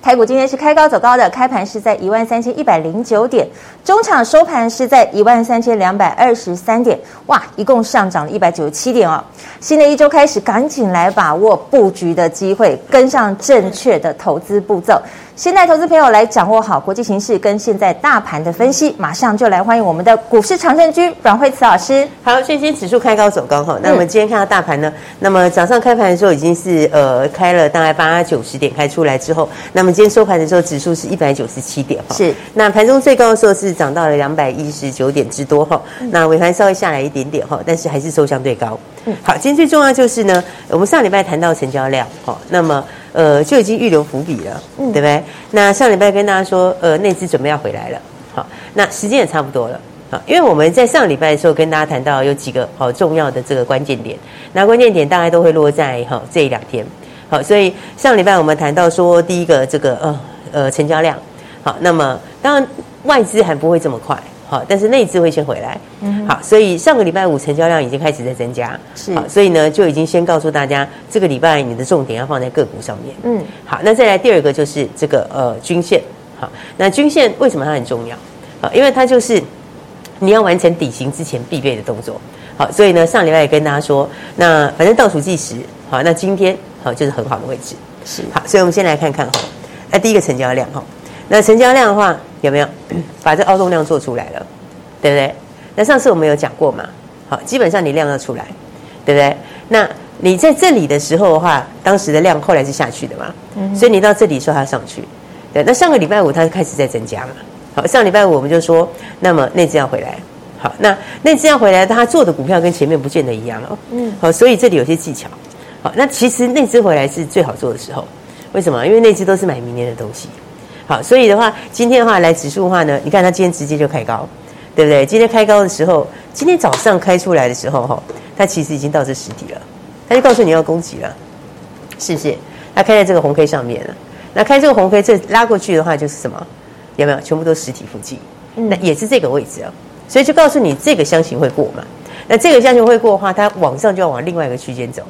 台股今天是开高走高的，开盘是在一万三千一百零九点，中场收盘是在一万三千两百二十三点，哇，一共上涨了一百九十七点哦。新的一周开始，赶紧来把握布局的机会，跟上正确的投资步骤。现在投资朋友来掌握好国际形势跟现在大盘的分析，马上就来欢迎我们的股市常胜军阮慧慈老师。好，所以今指数开高走高哈，那我们今天看到大盘呢，那么早上开盘的时候已经是呃开了大概八九十点开出来之后，那么今天收盘的时候指数是一百九十七点哈，是。那盘中最高的时候是涨到了两百一十九点之多哈，那尾盘稍微下来一点点哈，但是还是收相对高。嗯，好，今天最重要就是呢，我们上礼拜谈到成交量哈，那么。呃，就已经预留伏笔了，嗯，对不对？那上礼拜跟大家说，呃，内资准备要回来了，好，那时间也差不多了，好，因为我们在上礼拜的时候跟大家谈到有几个好重要的这个关键点，那关键点大概都会落在哈这一两天，好，所以上礼拜我们谈到说，第一个这个呃呃成交量，好，那么当然外资还不会这么快。好，但是内资会先回来。嗯，好，所以上个礼拜五成交量已经开始在增加。是，好，所以呢就已经先告诉大家，这个礼拜你的重点要放在个股上面。嗯，好，那再来第二个就是这个呃均线。好，那均线为什么它很重要？好，因为它就是你要完成底型之前必备的动作。好，所以呢上礼拜也跟大家说，那反正倒数计时。好，那今天好就是很好的位置。是，好，所以我们先来看看哈，那第一个成交量哈。那成交量的话有没有把这凹动量做出来了，对不对？那上次我们有讲过嘛？好，基本上你量要出来，对不对？那你在这里的时候的话，当时的量后来是下去的嘛？嗯。所以你到这里说它上去，对。那上个礼拜五它开始在增加嘛？好，上礼拜五我们就说，那么内资要回来。好，那内资要回来，它做的股票跟前面不见得一样哦。嗯。好，所以这里有些技巧。好，那其实内资回来是最好做的时候，为什么？因为内资都是买明年的东西。好，所以的话，今天的话来指数的话呢，你看它今天直接就开高，对不对？今天开高的时候，今天早上开出来的时候，哈，它其实已经到这实体了，它就告诉你要攻击了，是不是？它开在这个红 K 上面了，那开这个红 K，这拉过去的话就是什么？有没有？全部都实体附近，那也是这个位置啊，所以就告诉你这个箱型会过嘛。那这个箱型会过的话，它往上就要往另外一个区间走，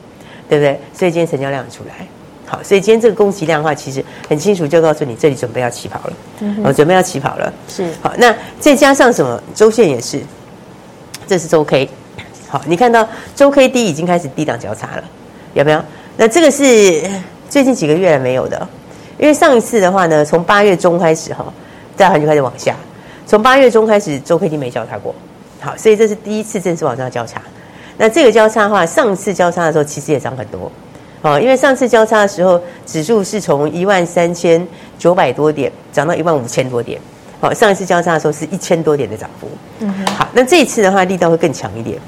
对不对？所以今天成交量出来。好，所以今天这个供给量的话，其实很清楚，就告诉你这里准备要起跑了。嗯，好，准备要起跑了。是。好，那再加上什么？周线也是，这是周 K。好，你看到周 K D 已经开始低档交叉了，有没有？那这个是最近几个月来没有的，因为上一次的话呢，从八月中开始哈，大盘就开始往下。从八月中开始，周 K D 没交叉过。好，所以这是第一次正式往上交叉。那这个交叉的话，上次交叉的时候其实也涨很多。哦，因为上次交叉的时候，指数是从一万三千九百多点涨到一万五千多点。好，上一次交叉的时候是一千多点的涨幅。嗯，好，那这一次的话力道会更强一点。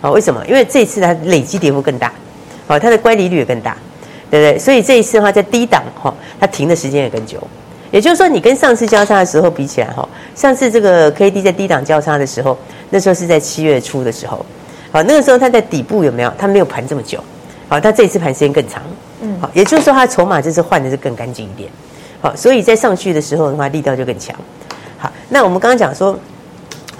好，为什么？因为这一次它累积跌幅更大，好，它的乖离率也更大，对不对？所以这一次的话在低档哈，它停的时间也更久。也就是说，你跟上次交叉的时候比起来哈，上次这个 K D 在低档交叉的时候，那时候是在七月初的时候，好，那个时候它在底部有没有？它没有盘这么久。好，它这一次盘时间更长，嗯，好，也就是说它筹码这次换的是更干净一点，好，所以在上去的时候的话，力道就更强。好，那我们刚刚讲说，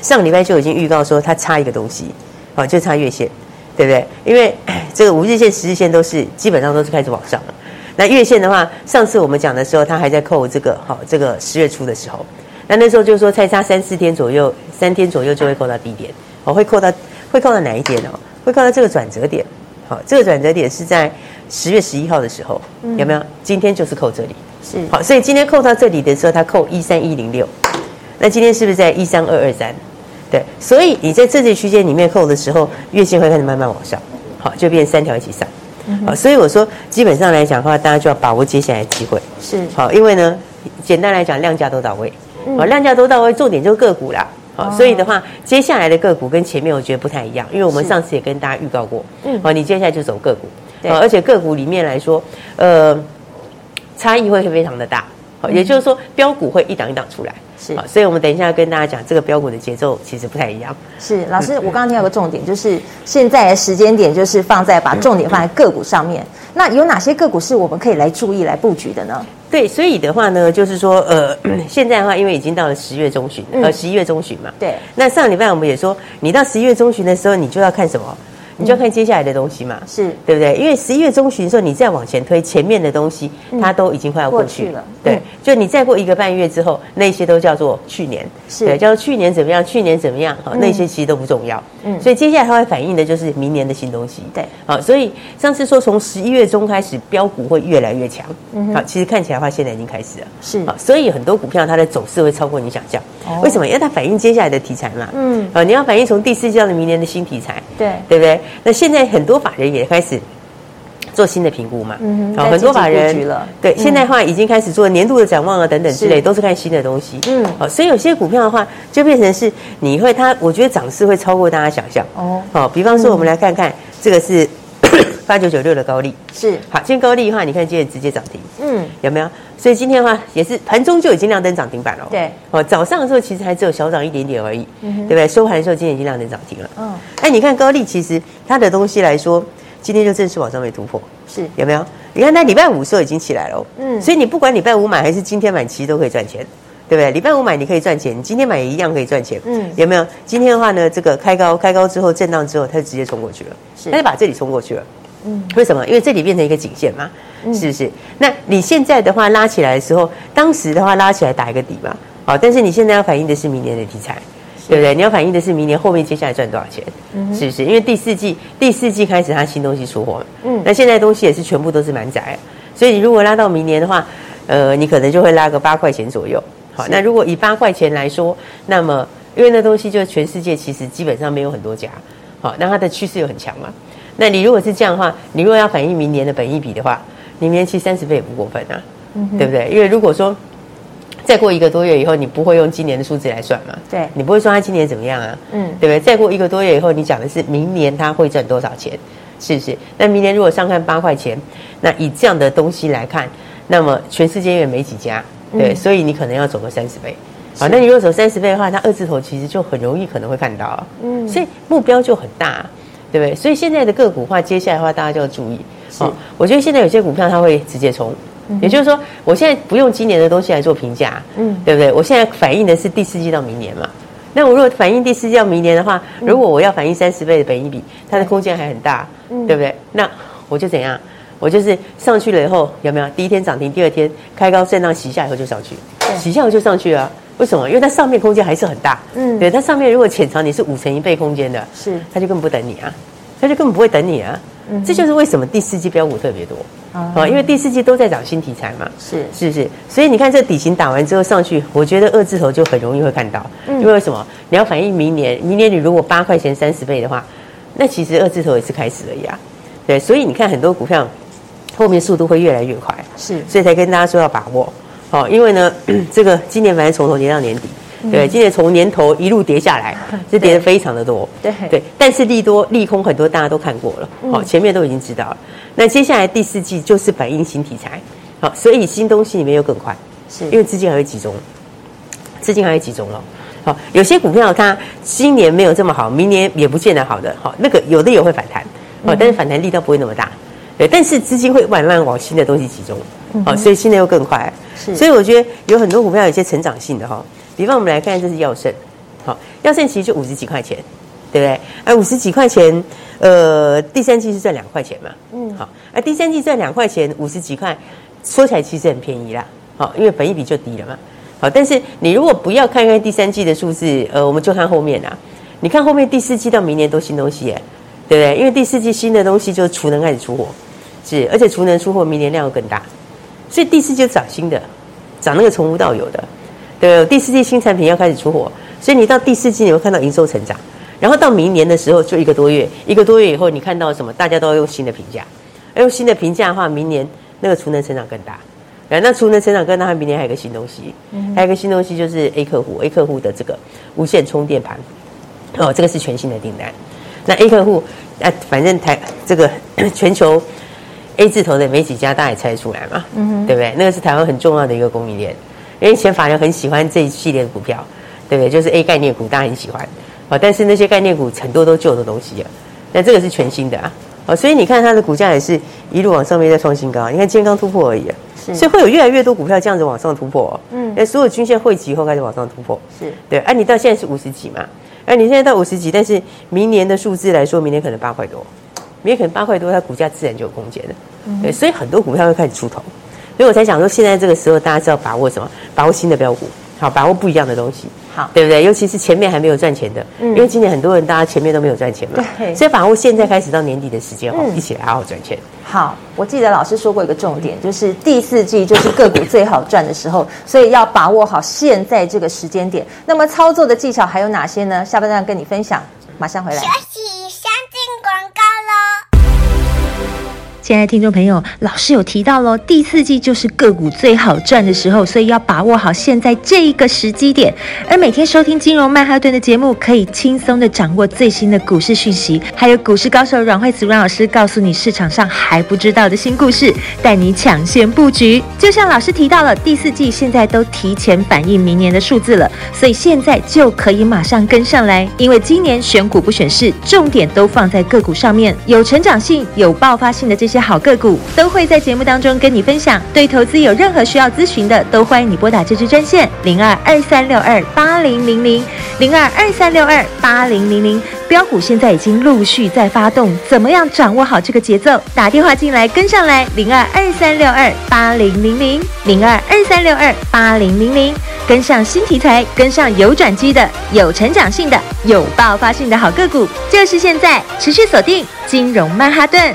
上个礼拜就已经预告说它差一个东西，好，就差月线，对不对？因为 这个五日线、十日线都是基本上都是开始往上了。那月线的话，上次我们讲的时候，它还在扣这个，好，这个十月初的时候，那那时候就是说再差三四天左右，三天左右就会扣到低点，哦，会扣到会扣到哪一点哦？会扣到这个转折点。好，这个转折点是在十月十一号的时候，嗯，有没有？今天就是扣这里，是。好，所以今天扣到这里的时候，它扣一三一零六，那今天是不是在一三二二三？对，所以你在这些区间里面扣的时候，月线会开始慢慢往上，好，就变三条一起上，好，所以我说基本上来讲的话，大家就要把握接下来的机会，是。好，因为呢，简单来讲，量价都到位，好，量价都到位，重点就是个股啦。好，所以的话，接下来的个股跟前面我觉得不太一样，因为我们上次也跟大家预告过，嗯，好，你接下来就走个股，对，而且个股里面来说，呃，差异会非常的大，好，也就是说标股会一档一档出来。是，所以我们等一下跟大家讲这个标股的节奏其实不太一样。是，老师，我刚刚听到个重点，就是现在的时间点就是放在把重点放在个股上面。那有哪些个股是我们可以来注意来布局的呢？对，所以的话呢，就是说，呃，现在的话，因为已经到了十月中旬，呃，十一月中旬嘛。对。那上礼拜我们也说，你到十一月中旬的时候，你就要看什么？你就要看接下来的东西嘛，是对不对？因为十一月中旬的时候，你再往前推，前面的东西它都已经快要过去了。对，就你再过一个半月之后，那些都叫做去年，是对，叫做去年怎么样？去年怎么样？好，那些其实都不重要。嗯，所以接下来它会反映的就是明年的新东西。对，好，所以上次说从十一月中开始，标股会越来越强。嗯，好，其实看起来的话，现在已经开始了。是，好，所以很多股票它的走势会超过你想象。为什么？因为它反映接下来的题材嘛。嗯，好，你要反映从第四季到明年的新题材。对，对不对？那现在很多法人也开始做新的评估嘛，嗯，好，很多法人了，对，现在的话已经开始做年度的展望啊，等等之类，都是看新的东西，嗯，好，所以有些股票的话，就变成是你会它，我觉得涨势会超过大家想象，哦，好，比方说我们来看看这个是 八九九六的高利，是，好，今天高利的话，你看今天直接涨停，嗯，有没有？所以今天的话也是盘中就已经亮灯涨停板了，对，哦，早上的时候其实还只有小涨一点点而已，对不对？收盘的时候今天已经亮灯涨停了，嗯，哎，你看高利其实它的东西来说，今天就正式往上面突破，是。有没有？你看它礼拜五的时候已经起来了，嗯，所以你不管礼拜五买还是今天买，其实都可以赚钱，对不对？礼拜五买你可以赚钱，你今天买也一样可以赚钱，嗯，有没有？今天的话呢，这个开高开高之后震荡之后，它就直接冲过去了，是，它就把这里冲过去了，嗯，为什么？因为这里变成一个颈线嘛。是不是？那你现在的话拉起来的时候，当时的话拉起来打一个底嘛，好，但是你现在要反映的是明年的题材，对不对？你要反映的是明年后面接下来赚多少钱，嗯是不是？因为第四季第四季开始它新东西出货，嗯，那现在东西也是全部都是满载，所以你如果拉到明年的话，呃，你可能就会拉个八块钱左右，好，那如果以八块钱来说，那么因为那东西就是全世界其实基本上没有很多家，好，那它的趋势又很强嘛，那你如果是这样的话，你如果要反映明年的本益比的话。你明年期三十倍也不过分啊，嗯、对不对？因为如果说再过一个多月以后，你不会用今年的数字来算嘛？对，你不会说他今年怎么样啊？嗯，对不对？再过一个多月以后，你讲的是明年他会赚多少钱，是不是？那明年如果上看八块钱，那以这样的东西来看，那么全世界也没几家，对，嗯、所以你可能要走个三十倍。好，那你如果走三十倍的话，它二字头其实就很容易可能会看到啊。嗯，所以目标就很大，对不对？所以现在的个股的话，接下来的话大家就要注意。是哦，我觉得现在有些股票它会直接冲，嗯、也就是说，我现在不用今年的东西来做评价，嗯，对不对？我现在反映的是第四季到明年嘛。那我如果反映第四季到明年的话，如果我要反映三十倍的本益比，它的空间还很大，嗯，对不对？那我就怎样？我就是上去了以后有没有？第一天涨停，第二天开高震荡洗下以后就上去，对洗下以后就上去了。为什么？因为它上面空间还是很大，嗯，对，它上面如果潜藏你是五成一倍空间的，是，它就根本不等你啊，它就根本不会等你啊。嗯。这就是为什么第四季标股特别多。啊，因为第四季都在涨新题材嘛，是。是不是？所以你看这底型打完之后上去，我觉得二字头就很容易会看到，嗯。因为为什么？你要反映明年，明年你如果八块钱三十倍的话，那其实二字头也是开始了呀，对，所以你看很多股票后面速度会越来越快，是，所以才跟大家说要把握，好，因为呢，这个今年反正从头跌到年底。对，今年从年头一路跌下来，是跌的非常的多。对对，但是利多利空很多，大家都看过了。好，前面都已经知道了。那接下来第四季就是反映新题材，好，所以新东西里面又更快，是因为资金还会集中，资金还会集中了。好，有些股票它今年没有这么好，明年也不见得好的。好，那个有的也会反弹，好，但是反弹力道不会那么大。对，但是资金会慢慢往新的东西集中，好，所以新的又更快。是，所以我觉得有很多股票有一些成长性的哈。比方我们来看，这是药盛，好，耀盛其实就五十几块钱，对不对？而五十几块钱，呃，第三季是赚两块钱嘛，嗯，好，而第三季赚两块钱，五十几块，说起来其实很便宜啦，好，因为本益比就低了嘛，好，但是你如果不要看看第三季的数字，呃，我们就看后面啦，你看后面第四季到明年都新东西耶，对不对？因为第四季新的东西就是储能开始出货，是，而且储能出货明年量又更大，所以第四季就涨新的，涨那个从无到有的。对，第四季新产品要开始出货，所以你到第四季你会看到营收成长，然后到明年的时候就一个多月，一个多月以后你看到什么？大家都要用新的评价，而用新的评价的话，明年那个储能成长更大，然后那储能成长更大，明年还有一个新东西，还有一个新东西就是 A 客户，A 客户的这个无线充电盘，哦，这个是全新的订单。那 A 客户，啊，反正台这个 全球 A 字头的没几家，大家也猜出来嘛，对不对？那个是台湾很重要的一个供应链，因为以前法人很喜欢这一系列的股票，对不对？就是 A 概念股，大家很喜欢，哦，但是那些概念股很多都旧的东西了，那这个是全新的啊，哦，所以你看它的股价也是一路往上面在创新高，你看今天刚突破而已啊，是，所以会有越来越多股票这样子往上突破，哦，嗯，那所有均线汇集以后开始往上突破，是。对，哎，啊，你到现在是五十几嘛？哎，你现在到五十几，但是明年的数字来说，明年可能八块多，明年可能八块多，它股价自然就有空间了。嗯、对，所以很多股票会开始出头，所以我才想说，现在这个时候大家是要把握什么？把握新的标股，好，把握不一样的东西，好，对不对？尤其是前面还没有赚钱的，嗯，因为今年很多人大家前面都没有赚钱嘛，对，所以把握现在开始到年底的时间，哦、嗯，一起来好好赚钱。好，我记得老师说过一个重点，就是第四季就是个股最好赚的时候，所以要把握好现在这个时间点。那么操作的技巧还有哪些呢？下半段跟你分享，马上回来。学习现在听众朋友，老师有提到喽，第四季就是个股最好赚的时候，所以要把握好现在这一个时机点。而每天收听金融曼哈顿的节目，可以轻松的掌握最新的股市讯息，还有股市高手阮慧慈阮老师告诉你市场上还不知道的新故事，带你抢先布局。就像老师提到了，第四季现在都提前反映明年的数字了，所以现在就可以马上跟上来，因为今年选股不选市，重点都放在个股上面，有成长性、有爆发性的这些。好个股都会在节目当中跟你分享。对投资有任何需要咨询的，都欢迎你拨打这支专线零二二三六二八零零零零二二三六二八零零零。标股现在已经陆续在发动，怎么样掌握好这个节奏？打电话进来跟上来零二二三六二八零零零零二二三六二八零零零，跟上新题材，跟上有转机的、有成长性的、有爆发性的好个股，就是现在！持续锁定金融曼哈顿。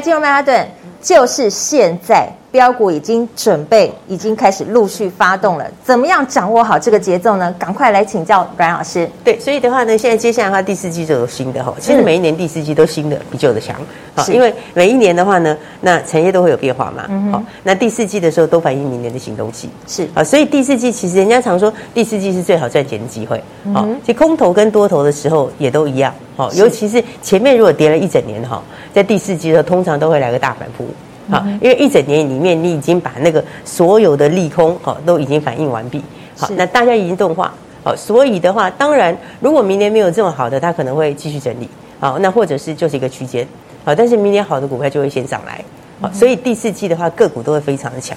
进入曼哈顿就是现在，飙股已经准备，已经开始陆续发动了。怎么样掌握好这个节奏呢？赶快来请教阮老师。对，所以的话呢，现在接下来的话，第四季就有新的哈。其实每一年第四季都新的，比旧的强。好，因为每一年的话呢，那产业都会有变化嘛。嗯。好，那第四季的时候都反映明年的行动期。是。啊，所以第四季其实人家常说第四季是最好赚钱的机会。好，其实空头跟多头的时候也都一样。好，尤其是前面如果跌了一整年哈。在第四季的时候，通常都会来个大反扑，好，因为一整年里面你已经把那个所有的利空，好，都已经反映完毕，好，那大家已经动化，好，所以的话，当然，如果明年没有这么好的，它可能会继续整理，好，那或者是就是一个区间，好，但是明年好的股票就会先上来，好，所以第四季的话，个股都会非常的强，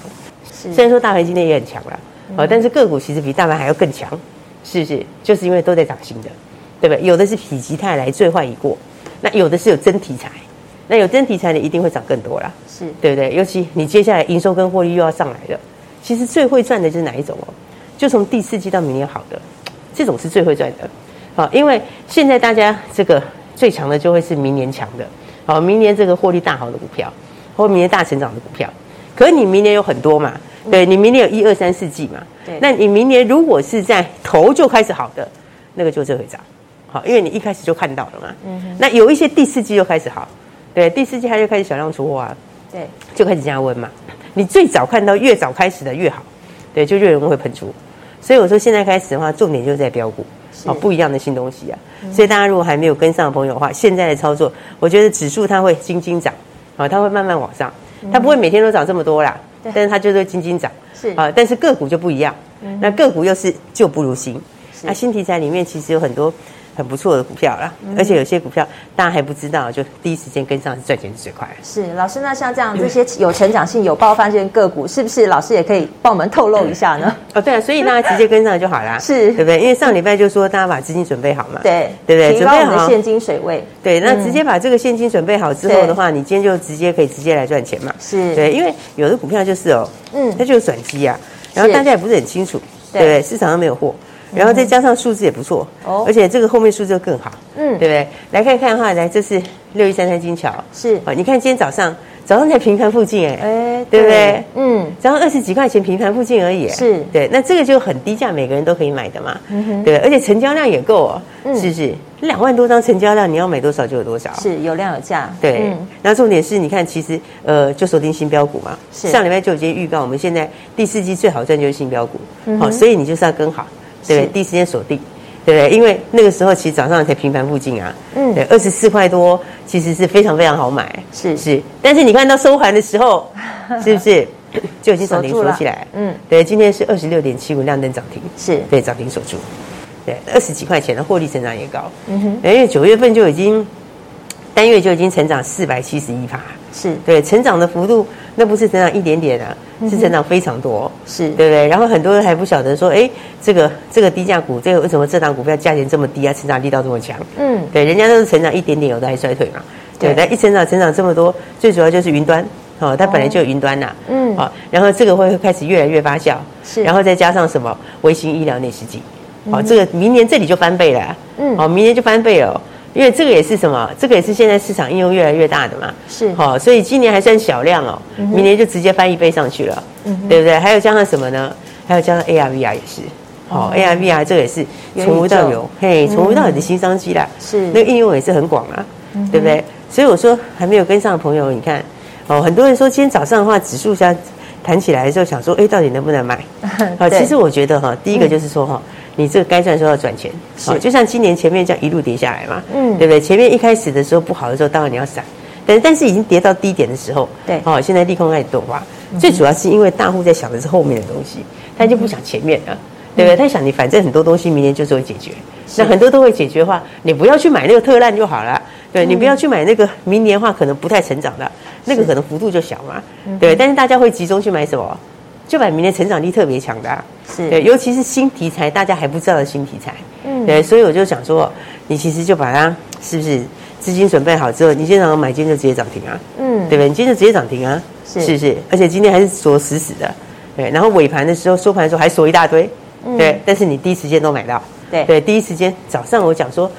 是，虽然说大盘今天也很强了，好，但是个股其实比大盘还要更强，是不是？就是因为都在涨新的，对不对？有的是否极泰来最坏已过，那有的是有真题材。那有真题材的一定会涨更多啦，是对不对？尤其你接下来营收跟获利又要上来了，其实最会赚的就是哪一种哦？就从第四季到明年好的，这种是最会赚的。好，因为现在大家这个最强的就会是明年强的，好，明年这个获利大好的股票，或明年大成长的股票。可是你明年有很多嘛？对，你明年有一二三四季嘛？对，那你明年如果是在头就开始好的，那个就最会涨。好，因为你一开始就看到了嘛。嗯。那有一些第四季就开始好。对，第四季它就开始小量出货啊，对，就开始加温嘛。你最早看到越早开始的越好，对，就越容易会喷出。所以我说现在开始的话，重点就是在标股，哦，不一样的新东西啊。所以大家如果还没有跟上的朋友的话，现在的操作，我觉得指数它会轻轻涨，啊，它会慢慢往上，它不会每天都涨这么多啦，但是它就是会轻轻涨，是。啊，但是个股就不一样，那个股又是旧不如新，那新题材里面其实有很多。很不错的股票啦，而且有些股票大家还不知道，就第一时间跟上是赚钱是最快。是老师，那像这样这些有成长性、有爆发性个股，是不是老师也可以帮我们透露一下呢？哦，对啊，所以大家直接跟上就好啦，是，对不对？因为上礼拜就说大家把资金准备好嘛，对，对不对？提高我们的现金水位。对，那直接把这个现金准备好之后的话，你今天就直接可以直接来赚钱嘛。是对，因为有的股票就是哦，嗯，它就是转机啊，然后大家也不是很清楚，对不对？市场上没有货。然后再加上数字也不错，哦，而且这个后面数字就更好，嗯，对不对？来看看的话，来，这是六一三三金桥，是啊，你看今天早上早上在平盘附近，哎，哎，对不对？嗯，早上二十几块钱平盘附近而已，是对，那这个就很低价，每个人都可以买的嘛，嗯哼，对，而且成交量也够哦，是不是？两万多张成交量，你要买多少就有多少，是有量有价，对。那重点是你看，其实呃，就锁定新标股嘛，是上礼拜就已经预告，我们现在第四季最好赚就是新标股，好，所以你就是要跟好，对不对？第一时间锁定。对不对？因为那个时候其实早上才平盘附近啊，嗯，对，二十四块多，其实是非常非常好买，是是。但是你看到收盘的时候，是不是就已经涨停锁起来？嗯，对，今天是二十六点七五亮灯涨停，是对涨停锁住，对，二十几块钱的获利成长也高，嗯哼，因为九月份就已经单月就已经成长四百七十一趴。是。对成长的幅度，那不是成长一点点啊，是成长非常多，是。对不对？然后很多人还不晓得说，哎，这个这个低价股，这个为什么这档股票价钱这么低啊？成长力道这么强？嗯，对，人家都是成长一点点，有的还衰退嘛。对，但一成长成长这么多，最主要就是云端，哦，它本来就有云端呐，嗯，好，然后这个会开始越来越发酵，是，然后再加上什么？微型医疗内视镜，好，这个明年这里就翻倍了，嗯，好，明年就翻倍了。因为这个也是什么？这个也是现在市场应用越来越大的嘛。是，好，所以今年还算小量哦，明年就直接翻一倍上去了，对不对？还有加上什么呢？还有加上 AR VR 也是，好，AR VR 这个也是从无到有，嘿，从无到有的新商机啦。是，那个应用也是很广啊，对不对？所以我说还没有跟上的朋友，你看，哦，很多人说今天早上的话，指数下弹起来的时候，想说，哎，到底能不能买？好，其实我觉得哈，第一个就是说哈。你这个该赚的时候要赚钱，好，就像今年前面这样一路跌下来嘛，嗯，对不对？前面一开始的时候不好的时候，当然你要闪，但但是已经跌到低点的时候，对，哦，现在利空开始钝化，最主要是因为大户在想的是后面的东西，他就不想前面了，对不对？他想你反正很多东西明年就是会解决，那很多都会解决的话，你不要去买那个特烂就好了，对，你不要去买那个明年的话可能不太成长的，那个可能幅度就小嘛，对，但是大家会集中去买什么？就把明年成长力特别强的，啊，是。对，尤其是新题材，大家还不知道的新题材，嗯，对，所以我就想说，你其实就把它是不是资金准备好之后，你今天早上买，今天就直接涨停啊，嗯，对不对？你今天就直接涨停啊，是。是不是？而且今天还是锁死死的，对，然后尾盘的时候收盘的时候还锁一大堆，嗯，对，但是你第一时间都买到，对。对，第一时间早上我讲说，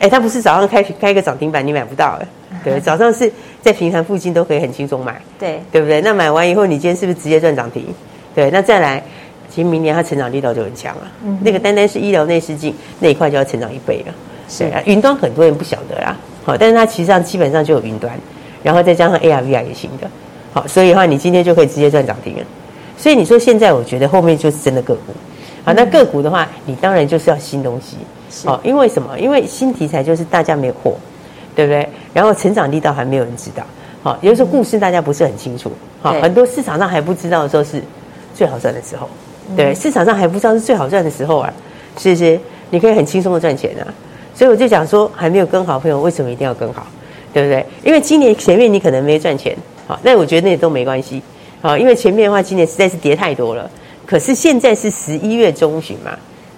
哎，它不是早上开开个涨停板你买不到，哎。对，早上是在平盘附近都可以很轻松买，对，对不对？那买完以后，你今天是不是直接赚涨停？对，那再来，其实明年它成长力道就很强了。嗯，那个单单是医疗内视镜那一块就要成长一倍了。是啊，云端很多人不晓得啦，好，但是它其实上基本上就有云端，然后再加上 AR VR 也行的，好，所以的话你今天就可以直接赚涨停了。所以你说现在我觉得后面就是真的个股，好，那个股的话，你当然就是要新东西，好，因为什么？因为新题材就是大家没有货。对不对？然后成长力道还没有人知道，好，有时候故事大家不是很清楚，好，很多市场上还不知道的时候是最好赚的时候，对，市场上还不知道是最好赚的时候啊，是不是？你可以很轻松的赚钱啊，所以我就讲说，还没有跟好朋友，为什么一定要跟好？对不对？因为今年前面你可能没赚钱，好，那我觉得那也都没关系，好，因为前面的话今年实在是跌太多了，可是现在是十一月中旬嘛，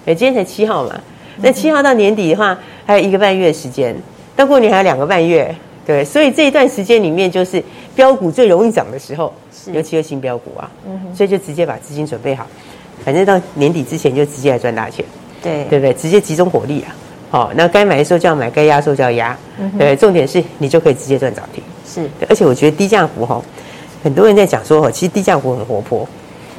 哎，今天才七号嘛，那七号到年底的话还有一个半月的时间。到过年还有两个半月，对，所以这一段时间里面就是标股最容易涨的时候，是尤其是新标股啊，嗯哼，所以就直接把资金准备好，反正到年底之前就直接来赚大钱，对，对不对？直接集中火力啊，好，那该买的时候就要买，该压的时候就要压，嗯，对，重点是你就可以直接赚涨停，是，而且我觉得低价股哈，很多人在讲说哈，其实低价股很活泼，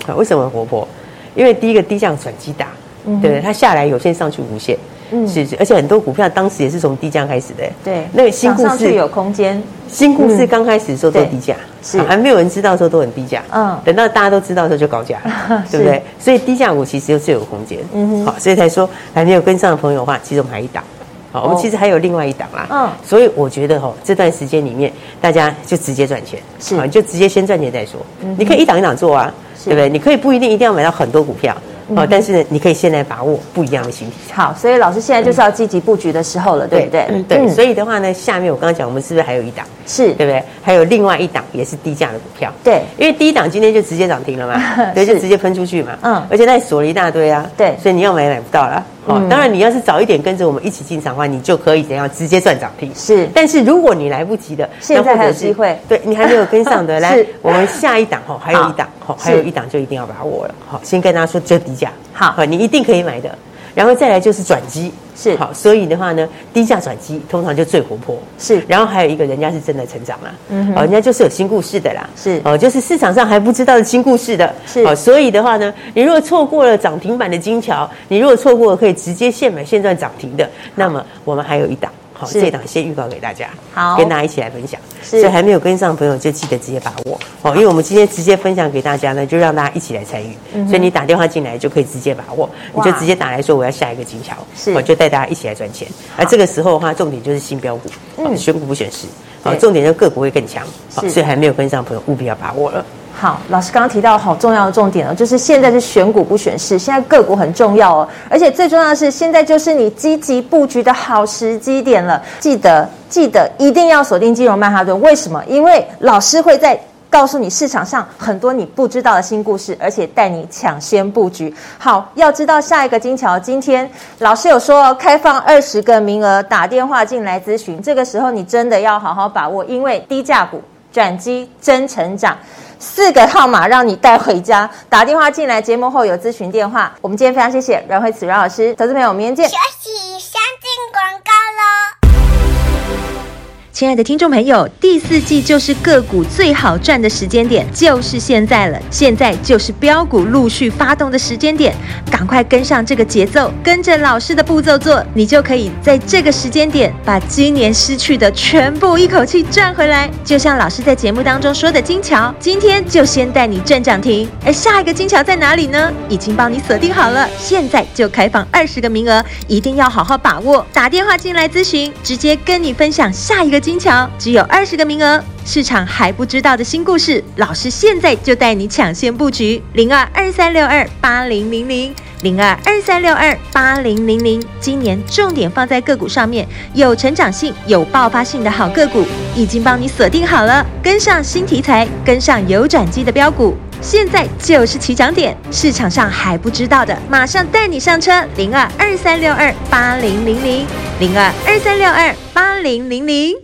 啊，为什么很活泼？因为第一个低价转机大，嗯，对不对？它下来有线上去无线。嗯，是是，而且很多股票当时也是从低价开始的。对，那个新故事有空间。新故事刚开始的时候都低价，是还没有人知道的时候都很低价。嗯，等到大家都知道的时候就高价，对不对？所以低价股其实就最有空间。嗯哼，好，所以才说还没有跟上的朋友的话，其实我们还一档。好，我们其实还有另外一档啦。嗯，所以我觉得哈，这段时间里面大家就直接赚钱，是啊，就直接先赚钱再说。你可以一档一档做啊，对不对？你可以不一定一定要买到很多股票。哦，但是，你可以现在把握不一样的新题材。好，所以老师现在就是要积极布局的时候了，对不对？嗯，对。所以的话呢，下面我刚刚讲，我们是不是还有一档？是，对不对？还有另外一档也是低价的股票。对，因为第一档今天就直接涨停了嘛，对，就直接喷出去嘛。嗯，而且那里锁了一大堆啊。对，所以你要买也买不到了。哦，当然你要是早一点跟着我们一起进场的话，你就可以怎样直接赚涨停。是，但是如果你来不及的，现在还有机会。对，你还没有跟上的，来，我们下一档哈，还有一档，好，还有一档就一定要把握了。好，先跟大家说，这低价。好，你一定可以买的。然后再来就是转机。是。好，所以的话呢，低价转机通常就最活泼。是，然后还有一个人家是真的成长啦，嗯，哦，人家就是有新故事的啦，是，哦，就是市场上还不知道的新故事的，是，哦，所以的话呢，你如果错过了涨停板的金桥，你如果错过了可以直接现买现赚涨停的，那么我们还有一档。好，这档先预告给大家，好，跟大家一起来分享。所以还没有跟上的朋友就记得直接把握哦，因为我们今天直接分享给大家呢，就让大家一起来参与。嗯、所以你打电话进来就可以直接把握，你就直接打来说我要下一个金桥，是，我就带大家一起来赚钱。而这个时候的话，重点就是新标股，嗯，选股不选市，好，重点就个股会更强。好，所以还没有跟上的朋友务必要把握了。好，老师刚刚提到好重要的重点哦，就是现在是选股不选市，现在个股很重要哦，而且最重要的是，现在就是你积极布局的好时机点了。记得记得一定要锁定金融曼哈顿，为什么？因为老师会在告诉你市场上很多你不知道的新故事，而且带你抢先布局。好，要知道下一个金桥，今天老师有说开放二十个名额，打电话进来咨询，这个时候你真的要好好把握，因为低价股转机真成长。四个号码让你带回家，打电话进来，节目后有咨询电话。我们今天非常谢谢阮慧慈阮老师，投资朋友，明天见。休息，先进广告喽。亲爱的听众朋友，第四季就是个股最好赚的时间点，就是现在了。现在就是标股陆续发动的时间点，赶快跟上这个节奏，跟着老师的步骤做，你就可以在这个时间点把今年失去的全部一口气赚回来。就像老师在节目当中说的，金桥今天就先带你赚涨停，而下一个金桥在哪里呢？已经帮你锁定好了，现在就开放二十个名额，一定要好好把握。打电话进来咨询，直接跟你分享下一个。金桥只有二十个名额，市场还不知道的新故事，老师现在就带你抢先布局。零二二三六二八零零零，零二二三六二八零零零。今年重点放在个股上面，有成长性、有爆发性的好个股，已经帮你锁定好了。跟上新题材，跟上有转机的标股，现在就是起涨点。市场上还不知道的，马上带你上车。零二二三六二八零零零，零二二三六二八零零零。